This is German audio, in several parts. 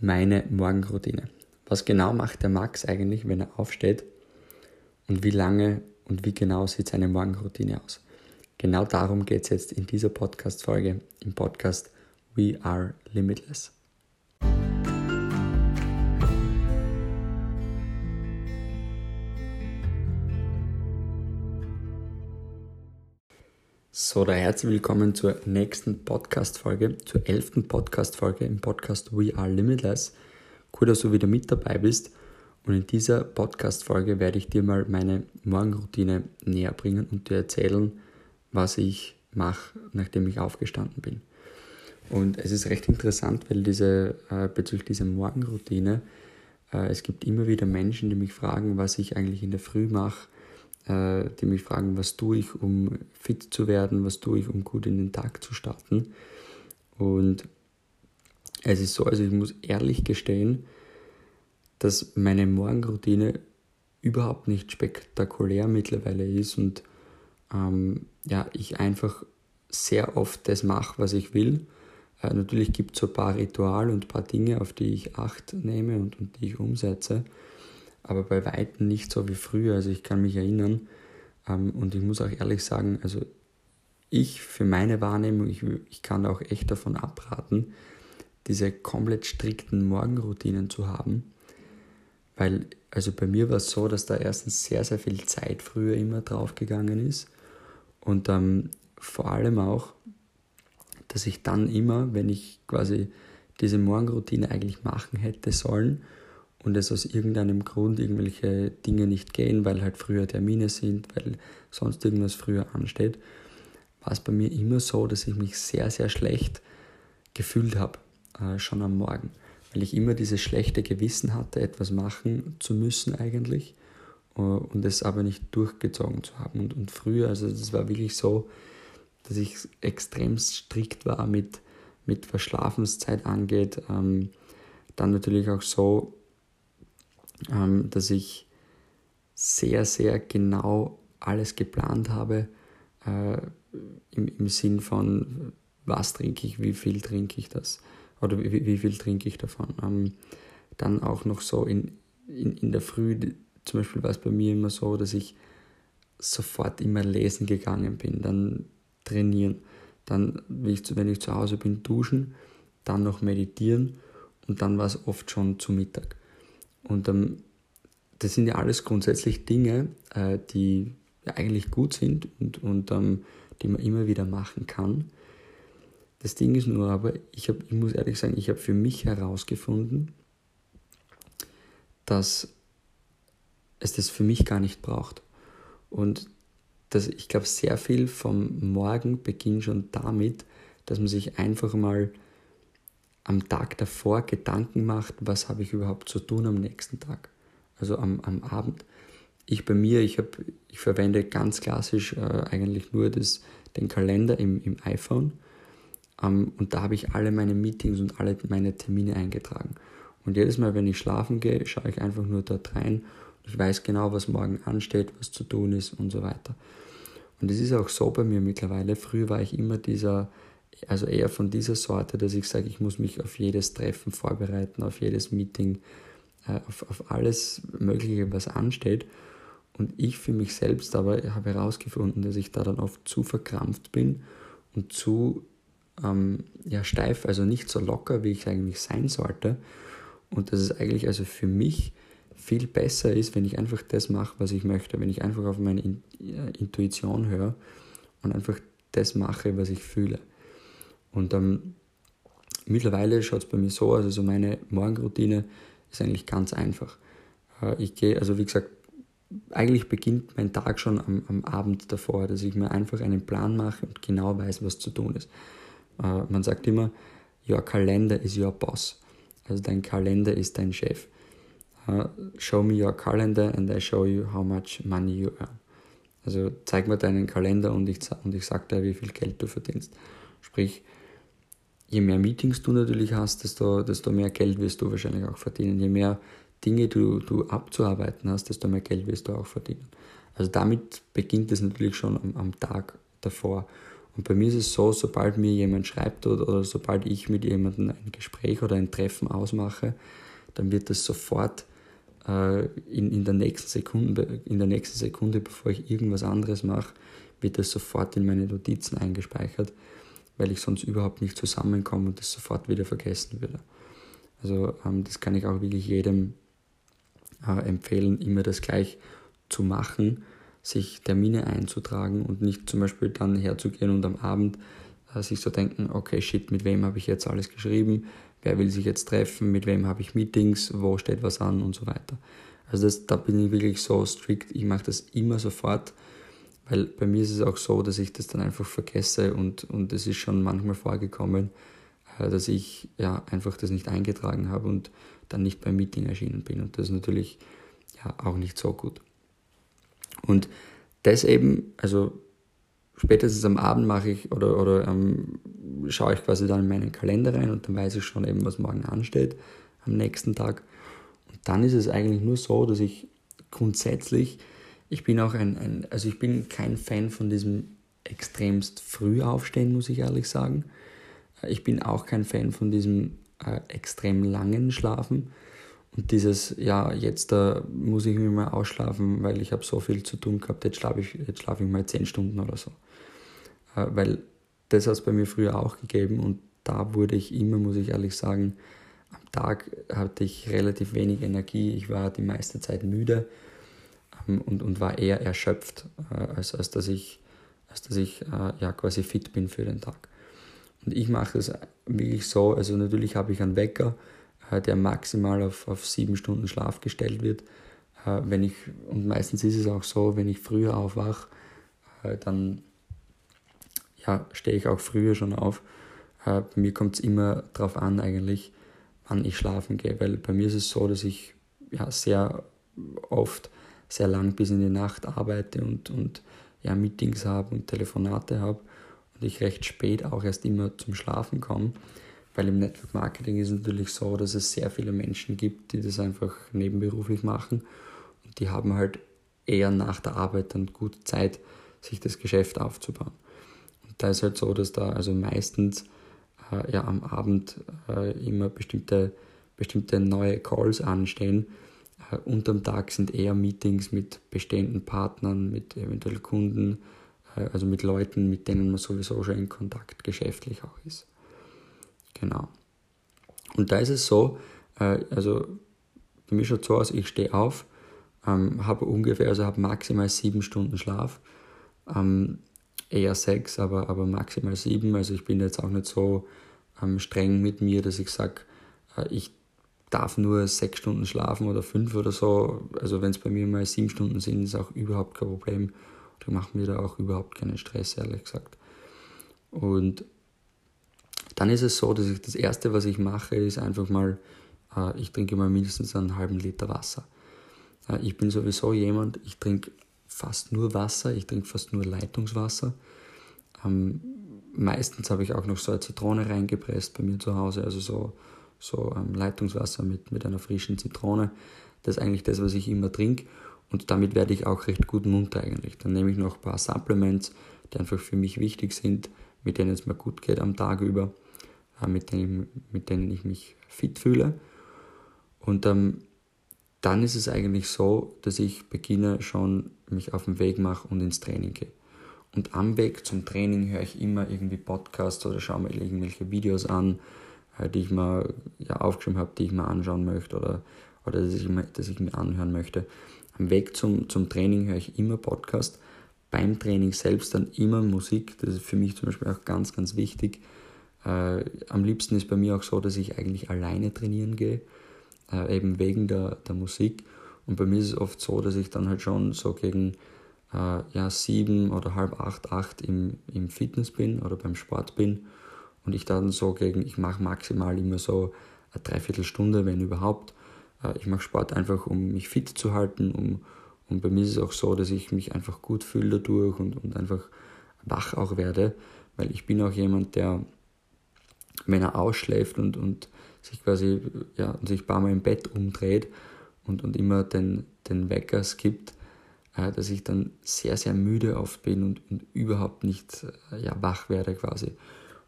meine Morgenroutine. Was genau macht der Max eigentlich, wenn er aufsteht und wie lange und wie genau sieht seine Morgenroutine aus? Genau darum geht es jetzt in dieser Podcast-Folge, im Podcast We Are Limitless. So, da herzlich willkommen zur nächsten Podcast-Folge, zur elften Podcast-Folge im Podcast We Are Limitless. Cool, dass du wieder mit dabei bist. Und in dieser Podcast-Folge werde ich dir mal meine Morgenroutine näher bringen und dir erzählen, was ich mache, nachdem ich aufgestanden bin. Und es ist recht interessant, weil diese, äh, bezüglich dieser Morgenroutine, äh, es gibt immer wieder Menschen, die mich fragen, was ich eigentlich in der Früh mache äh, die mich fragen, was tue ich, um fit zu werden, was tue ich, um gut in den Tag zu starten. Und es ist so, also ich muss ehrlich gestehen, dass meine Morgenroutine überhaupt nicht spektakulär mittlerweile ist und ähm, ja, ich einfach sehr oft das mache, was ich will. Äh, natürlich gibt es so ein paar Rituale und ein paar Dinge, auf die ich Acht nehme und, und die ich umsetze aber bei weitem nicht so wie früher. Also ich kann mich erinnern ähm, und ich muss auch ehrlich sagen, also ich für meine Wahrnehmung, ich, ich kann auch echt davon abraten, diese komplett strikten Morgenroutinen zu haben, weil also bei mir war es so, dass da erstens sehr, sehr viel Zeit früher immer draufgegangen ist und ähm, vor allem auch, dass ich dann immer, wenn ich quasi diese Morgenroutine eigentlich machen hätte sollen, und es aus irgendeinem Grund irgendwelche Dinge nicht gehen, weil halt früher Termine sind, weil sonst irgendwas früher ansteht, war es bei mir immer so, dass ich mich sehr, sehr schlecht gefühlt habe, äh, schon am Morgen. Weil ich immer dieses schlechte Gewissen hatte, etwas machen zu müssen eigentlich äh, und es aber nicht durchgezogen zu haben. Und, und früher, also das war wirklich so, dass ich extrem strikt war mit, mit was Schlafenszeit angeht. Ähm, dann natürlich auch so, ähm, dass ich sehr, sehr genau alles geplant habe, äh, im, im Sinn von, was trinke ich, wie viel trinke ich das oder wie, wie viel trinke ich davon. Ähm, dann auch noch so in, in, in der Früh, zum Beispiel war es bei mir immer so, dass ich sofort immer lesen gegangen bin, dann trainieren, dann, wenn ich, wenn ich zu Hause bin, duschen, dann noch meditieren und dann war es oft schon zu Mittag. Und ähm, das sind ja alles grundsätzlich Dinge, äh, die ja eigentlich gut sind und, und ähm, die man immer wieder machen kann. Das Ding ist nur aber, ich, hab, ich muss ehrlich sagen, ich habe für mich herausgefunden, dass es das für mich gar nicht braucht. Und dass ich glaube, sehr viel vom Morgen beginnt schon damit, dass man sich einfach mal am Tag davor Gedanken macht, was habe ich überhaupt zu tun am nächsten Tag, also am, am Abend. Ich bei mir, ich, hab, ich verwende ganz klassisch äh, eigentlich nur das, den Kalender im, im iPhone ähm, und da habe ich alle meine Meetings und alle meine Termine eingetragen. Und jedes Mal, wenn ich schlafen gehe, schaue ich einfach nur dort rein und ich weiß genau, was morgen ansteht, was zu tun ist und so weiter. Und es ist auch so bei mir mittlerweile. Früher war ich immer dieser also eher von dieser Sorte, dass ich sage, ich muss mich auf jedes Treffen vorbereiten, auf jedes Meeting, äh, auf, auf alles Mögliche, was ansteht. Und ich für mich selbst aber habe herausgefunden, dass ich da dann oft zu verkrampft bin und zu ähm, ja, steif, also nicht so locker, wie ich eigentlich sein sollte. Und dass es eigentlich also für mich viel besser ist, wenn ich einfach das mache, was ich möchte, wenn ich einfach auf meine äh, Intuition höre und einfach das mache, was ich fühle. Und ähm, mittlerweile schaut es bei mir so aus, also meine Morgenroutine ist eigentlich ganz einfach. Äh, ich gehe, also wie gesagt, eigentlich beginnt mein Tag schon am, am, Abend davor, dass ich mir einfach einen Plan mache und genau weiß, was zu tun ist. Äh, man sagt immer, your calendar is your boss. Also dein Kalender ist dein Chef. Uh, show me your calendar and I show you how much money you earn. Also zeig mir deinen Kalender und ich, und ich sag dir, wie viel Geld du verdienst. Sprich, je mehr Meetings du natürlich hast, desto, desto mehr Geld wirst du wahrscheinlich auch verdienen. Je mehr Dinge du, du abzuarbeiten hast, desto mehr Geld wirst du auch verdienen. Also damit beginnt es natürlich schon am, am Tag davor. Und bei mir ist es so, sobald mir jemand schreibt oder, oder sobald ich mit jemandem ein Gespräch oder ein Treffen ausmache, dann wird das sofort äh, in, in, der nächsten Sekunde, in der nächsten Sekunde, bevor ich irgendwas anderes mache, wird das sofort in meine Notizen eingespeichert, weil ich sonst überhaupt nicht zusammenkomme und das sofort wieder vergessen würde. Also ähm, das kann ich auch wirklich jedem äh, empfehlen, immer das gleich zu machen, sich Termine einzutragen und nicht zum Beispiel dann herzugehen und am Abend äh, sich so denken, okay, shit, mit wem habe ich jetzt alles geschrieben, wer will sich jetzt treffen, mit wem habe ich Meetings, wo steht was an? Und so weiter. Also das, da bin ich wirklich so strikt, ich mache das immer sofort, weil bei mir ist es auch so, dass ich das dann einfach vergesse und, und es ist schon manchmal vorgekommen, äh, dass ich ja einfach das nicht eingetragen habe und dann nicht beim Meeting erschienen bin und das ist natürlich ja auch nicht so gut. Und das eben, also spätestens am Abend mache ich oder, oder ähm, schaue ich quasi dann in meinen Kalender rein und dann weiß ich schon eben, was morgen ansteht am nächsten Tag. Und dann ist es eigentlich nur so, dass ich grundsätzlich, ich bin auch ein, ein also ich bin kein Fan von diesem extremst früh aufstehen, muss ich ehrlich sagen. Ich bin auch kein Fan von diesem äh, extrem langen Schlafen. Und dieses, ja, jetzt da muss ich mich mal ausschlafen, weil ich habe so viel zu tun gehabt, jetzt schlafe ich, jetzt schlafe ich mal zehn Stunden oder so. Äh, weil das hat es bei mir früher auch gegeben und da wurde ich immer, muss ich ehrlich sagen, am Tag hatte ich relativ wenig Energie. Ich war die meiste Zeit müde und, und war eher erschöpft, äh, als, als dass ich, als dass ich äh, ja, quasi fit bin für den Tag. Und ich mache es wirklich so, also natürlich habe ich einen Wecker, äh, der maximal auf, auf sieben Stunden Schlaf gestellt wird. Wenn ich, und meistens ist es auch so, wenn ich früher aufwache, dann ja, stehe ich auch früher schon auf. bei mir kommt es immer darauf an, eigentlich, wann ich schlafen gehe, weil bei mir ist es so, dass ich ja, sehr oft sehr lang bis in die Nacht arbeite und, und ja, Meetings habe und Telefonate habe und ich recht spät auch erst immer zum Schlafen komme. Weil im Network Marketing ist es natürlich so, dass es sehr viele Menschen gibt, die das einfach nebenberuflich machen und die haben halt eher nach der Arbeit dann gut Zeit, sich das Geschäft aufzubauen. Und da ist halt so, dass da also meistens äh, ja am Abend äh, immer bestimmte, bestimmte neue Calls anstehen. Äh, unterm Tag sind eher Meetings mit bestehenden Partnern, mit eventuell Kunden, äh, also mit Leuten, mit denen man sowieso schon in Kontakt geschäftlich auch ist. Genau. Und da ist es so, äh, also bei mir schaut so aus, ich stehe auf, ähm, habe ungefähr, also habe maximal sieben Stunden Schlaf, ähm, eher sechs, aber, aber maximal sieben. Also ich bin jetzt auch nicht so ähm, streng mit mir, dass ich sage, äh, ich darf nur sechs Stunden schlafen oder fünf oder so. Also wenn es bei mir mal sieben Stunden sind, ist auch überhaupt kein Problem. Da macht mir da auch überhaupt keinen Stress, ehrlich gesagt. Und dann ist es so, dass ich das Erste, was ich mache, ist einfach mal, äh, ich trinke mal mindestens einen halben Liter Wasser. Äh, ich bin sowieso jemand, ich trinke fast nur Wasser, ich trinke fast nur Leitungswasser. Ähm, meistens habe ich auch noch so eine Zitrone reingepresst bei mir zu Hause, also so, so ähm, Leitungswasser mit, mit einer frischen Zitrone. Das ist eigentlich das, was ich immer trinke und damit werde ich auch recht gut munter eigentlich. Dann nehme ich noch ein paar Supplements, die einfach für mich wichtig sind, mit denen es mir gut geht am Tag über, äh, mit, denen, mit denen ich mich fit fühle. Und ähm, dann ist es eigentlich so, dass ich beginne schon, mich auf den Weg mache und ins Training gehe. Und am Weg zum Training höre ich immer irgendwie Podcasts oder schaue mir irgendwelche Videos an, die ich mir ja, aufgeschrieben habe, die ich mir anschauen möchte oder, oder dass, ich, dass ich mir anhören möchte. Am Weg zum, zum Training höre ich immer Podcasts beim Training selbst dann immer Musik. Das ist für mich zum Beispiel auch ganz, ganz wichtig. Äh, am liebsten ist bei mir auch so, dass ich eigentlich alleine trainieren gehe, äh, eben wegen der, der Musik. Und bei mir ist es oft so, dass ich dann halt schon so gegen äh, ja, sieben oder halb acht, acht im, im Fitness bin oder beim Sport bin. Und ich dann so gegen, ich mache maximal immer so eine Dreiviertelstunde, wenn überhaupt. Äh, ich mache Sport einfach, um mich fit zu halten, um, und bei mir ist es auch so, dass ich mich einfach gut fühle dadurch und, und einfach wach auch werde, weil ich bin auch jemand, der, wenn er ausschläft und, und sich quasi, ja, sich ein paar Mal im Bett umdreht und, und immer den, den Wecker skippt, äh, dass ich dann sehr, sehr müde oft bin und, und überhaupt nicht äh, ja, wach werde quasi.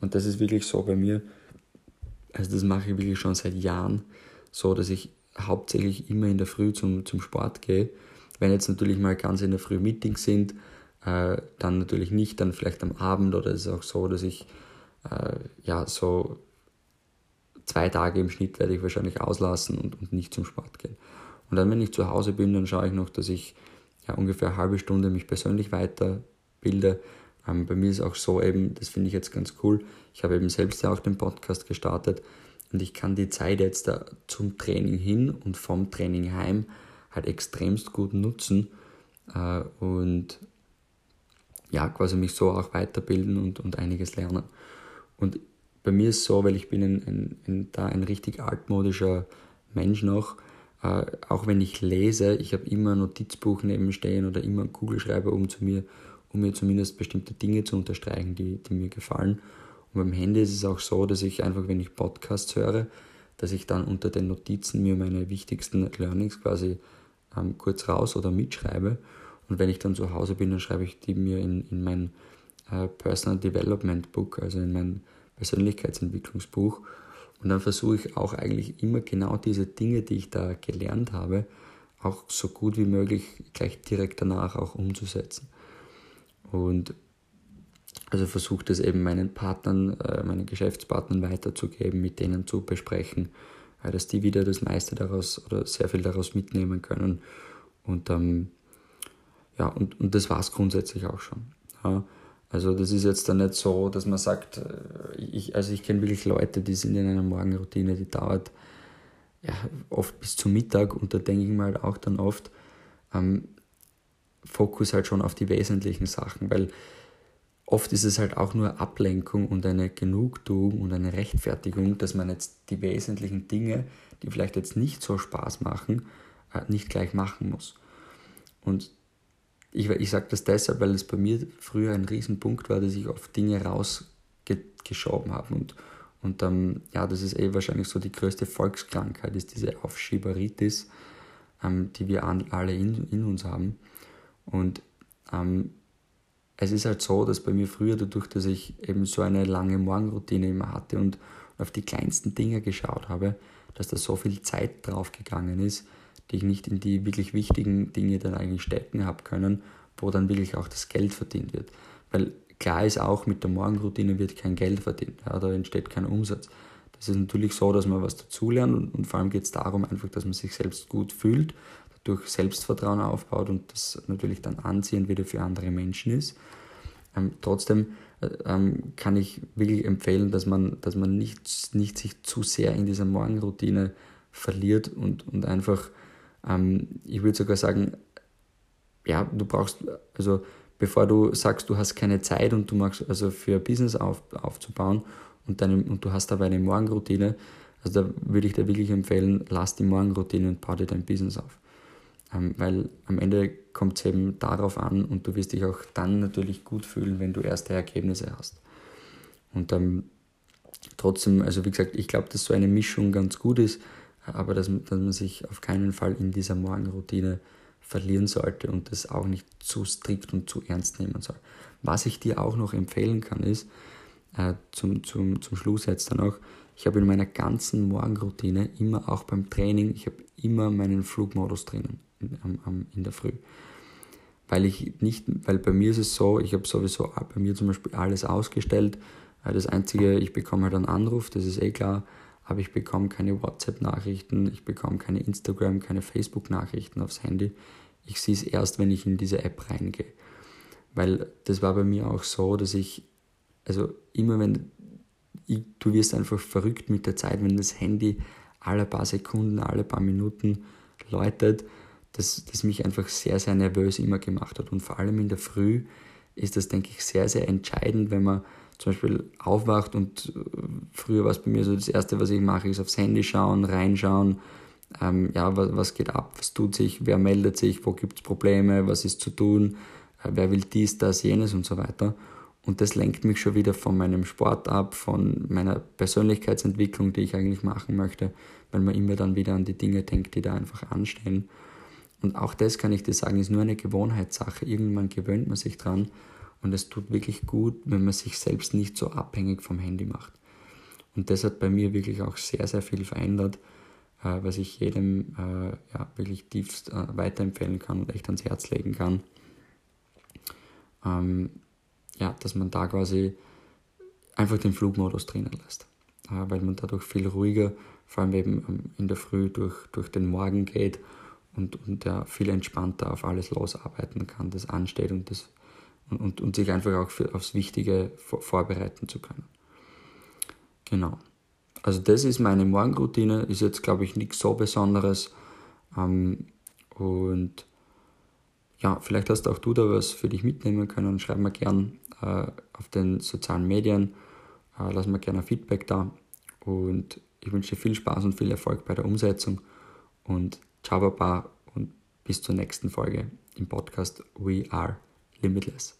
Und das ist wirklich so bei mir, also das mache ich wirklich schon seit Jahren, so dass ich hauptsächlich immer in der Früh zum, zum Sport gehe. Wenn jetzt natürlich mal ganz in der Früh Meetings sind, äh, dann natürlich nicht, dann vielleicht am Abend oder es ist auch so, dass ich äh, ja so zwei Tage im Schnitt werde ich wahrscheinlich auslassen und, und nicht zum Sport gehen. Und dann, wenn ich zu Hause bin, dann schaue ich noch, dass ich ja, ungefähr eine halbe Stunde mich persönlich weiterbilde. Ähm, bei mir ist auch so eben, das finde ich jetzt ganz cool, ich habe eben selbst ja auch den Podcast gestartet und ich kann die Zeit jetzt da zum Training hin und vom Training heim halt extremst gut nutzen äh, und ja, quasi mich so auch weiterbilden und, und einiges lernen. Und bei mir ist es so, weil ich bin ein, ein, ein, da ein richtig altmodischer Mensch noch, äh, auch wenn ich lese, ich habe immer ein Notizbuch neben stehen oder immer einen Kugelschreiber, um, zu mir, um mir zumindest bestimmte Dinge zu unterstreichen, die, die mir gefallen. Und beim Handy ist es auch so, dass ich einfach, wenn ich Podcasts höre, dass ich dann unter den Notizen mir meine wichtigsten Learnings quasi ähm, kurz raus oder mitschreibe. Und wenn ich dann zu Hause bin, dann schreibe ich die mir in, in mein äh, Personal Development Book, also in mein Persönlichkeitsentwicklungsbuch. Und dann versuche ich auch eigentlich immer genau diese Dinge, die ich da gelernt habe, auch so gut wie möglich gleich direkt danach auch umzusetzen. Und also versuche das eben meinen Partnern, äh, meinen Geschäftspartnern weiterzugeben, mit denen zu besprechen, äh, dass die wieder das meiste daraus oder sehr viel daraus mitnehmen können. Und ähm, ja, und, und das war es grundsätzlich auch schon. Ja. Also das ist jetzt dann nicht so, dass man sagt, äh, ich, also ich kenne wirklich Leute, die sind in einer Morgenroutine, die dauert ja, oft bis zum Mittag und da denke ich mal halt auch dann oft, ähm, Fokus halt schon auf die wesentlichen Sachen, weil oft ist es halt auch nur Ablenkung und eine Genugtuung und eine Rechtfertigung, dass man jetzt die wesentlichen Dinge, die vielleicht jetzt nicht so Spaß machen, äh, nicht gleich machen muss. Und ich, ich sage das deshalb, weil es bei mir früher ein Riesenpunkt war, dass ich oft Dinge rausgeschoben habe. Und, und ähm, ja, das ist eh wahrscheinlich so die größte Volkskrankheit, ist diese Aufschieberitis, ähm, die wir alle in, in uns haben. Und ähm, es ist halt so, dass bei mir früher, dadurch, dass ich eben so eine lange Morgenroutine immer hatte und auf die kleinsten Dinge geschaut habe, dass da so viel Zeit drauf gegangen ist, die ich nicht in die wirklich wichtigen Dinge dann eigentlich stecken habe können, wo dann wirklich auch das Geld verdient wird. Weil klar ist auch, mit der Morgenroutine wird kein Geld verdient, ja, da entsteht kein Umsatz. Das ist natürlich so, dass man was dazulernt und, und vor allem geht es darum einfach, dass man sich selbst gut fühlt, dadurch Selbstvertrauen aufbaut und das natürlich dann anziehend wieder für andere Menschen ist. Ähm, trotzdem äh, ähm, kann ich wirklich empfehlen, dass man, dass man nicht, nicht sich zu sehr in dieser Morgenroutine verliert und, und einfach ähm, ich würde sogar sagen, ja, du brauchst, also bevor du sagst, du hast keine Zeit und du machst also für ein Business auf, aufzubauen und, deine, und du hast aber eine Morgenroutine, also da würde ich dir wirklich empfehlen, lass die Morgenroutine und baue dir dein Business auf. Ähm, weil am Ende kommt es eben darauf an und du wirst dich auch dann natürlich gut fühlen, wenn du erste Ergebnisse hast. Und ähm, trotzdem, also wie gesagt, ich glaube, dass so eine Mischung ganz gut ist aber dass, dass man sich auf keinen Fall in dieser Morgenroutine verlieren sollte und das auch nicht zu strikt und zu ernst nehmen soll. Was ich dir auch noch empfehlen kann, ist, äh, zum, zum, zum Schluss jetzt dann auch, ich habe in meiner ganzen Morgenroutine immer auch beim Training, ich habe immer meinen Flugmodus drinnen in, am, in der Früh. Weil ich nicht, weil bei mir ist es so, ich habe sowieso bei mir zum Beispiel alles ausgestellt. Äh, das Einzige, ich bekomme halt einen Anruf, das ist eh klar, aber ich bekomme keine WhatsApp-Nachrichten, ich bekomme keine Instagram, keine Facebook-Nachrichten aufs Handy. Ich sehe es erst, wenn ich in diese App reingehe. Weil das war bei mir auch so, dass ich, also immer wenn, ich, du wirst einfach verrückt mit der Zeit, wenn das Handy alle paar Sekunden, alle paar Minuten läutet, dass das mich einfach sehr, sehr nervös immer gemacht hat. Und vor allem in der Früh ist das, denke ich, sehr, sehr entscheidend, wenn man zum Beispiel aufwacht und äh, früher war es bei mir so, das Erste, was ich mache, ist aufs Handy schauen, reinschauen, ähm, ja, was, was geht ab, was tut sich, wer meldet sich, wo gibt es Probleme, was ist zu tun, äh, wer will dies, das, jenes und so weiter. Und das lenkt mich schon wieder von meinem Sport ab, von meiner Persönlichkeitsentwicklung, die ich eigentlich machen möchte, weil man immer dann wieder an die Dinge denkt, die da einfach anstehen. Und auch das kann ich dir sagen, ist nur eine Gewohnheitssache. Irgendwann gewöhnt man sich dran und es tut wirklich gut, wenn man sich selbst nicht so abhängig vom Handy macht. Und das hat bei mir wirklich auch sehr, sehr viel verändert, äh, was ich jedem äh, ja, wirklich tiefst äh, weiterempfehlen kann und echt ans Herz legen kann. Ähm, ja, dass man da quasi einfach den Flugmodus drinnen lässt, weil man dadurch viel ruhiger, vor allem eben ähm, in der Früh durch, durch den Morgen geht und, und ja, viel entspannter auf alles losarbeiten kann, das ansteht und, das, und, und, und sich einfach auch für, aufs Wichtige vor, vorbereiten zu können. Genau. Also das ist meine Morgenroutine, ist jetzt glaube ich nichts so Besonderes. Ähm, und ja, vielleicht hast auch du da was für dich mitnehmen können. Schreib mir gern äh, auf den sozialen Medien, äh, lass mir gerne Feedback da. Und ich wünsche dir viel Spaß und viel Erfolg bei der Umsetzung. Und ciao, Baba und bis zur nächsten Folge im Podcast We Are Limitless.